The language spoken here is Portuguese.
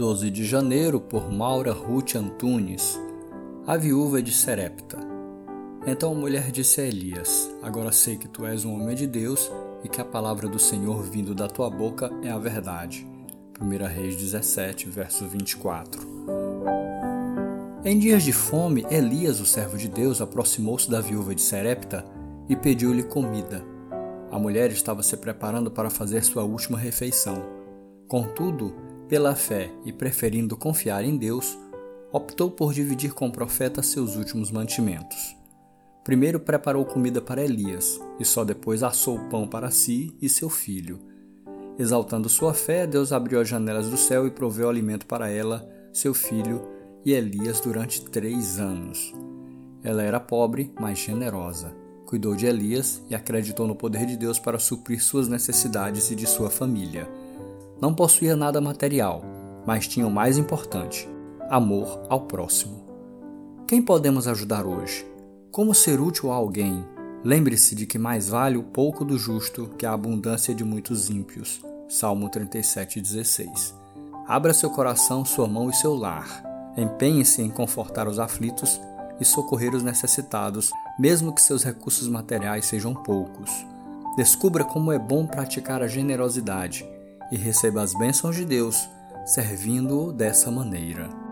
11 de janeiro, por Maura Ruth Antunes, a viúva de Serepta. Então a mulher disse a Elias: Agora sei que tu és um homem de Deus e que a palavra do Senhor vindo da tua boca é a verdade. 1 Reis 17, verso 24. Em dias de fome, Elias, o servo de Deus, aproximou-se da viúva de Serepta e pediu-lhe comida. A mulher estava se preparando para fazer sua última refeição. Contudo, pela fé e preferindo confiar em Deus, optou por dividir com o profeta seus últimos mantimentos. Primeiro preparou comida para Elias e só depois assou o pão para si e seu filho. Exaltando sua fé, Deus abriu as janelas do céu e proveu alimento para ela, seu filho e Elias durante três anos. Ela era pobre, mas generosa. Cuidou de Elias e acreditou no poder de Deus para suprir suas necessidades e de sua família. Não possuía nada material, mas tinha o mais importante: amor ao próximo. Quem podemos ajudar hoje? Como ser útil a alguém? Lembre-se de que mais vale o pouco do justo que a abundância de muitos ímpios. Salmo 37,16. Abra seu coração, sua mão e seu lar. Empenhe-se em confortar os aflitos e socorrer os necessitados, mesmo que seus recursos materiais sejam poucos. Descubra como é bom praticar a generosidade e receba as bênçãos de Deus servindo-o dessa maneira.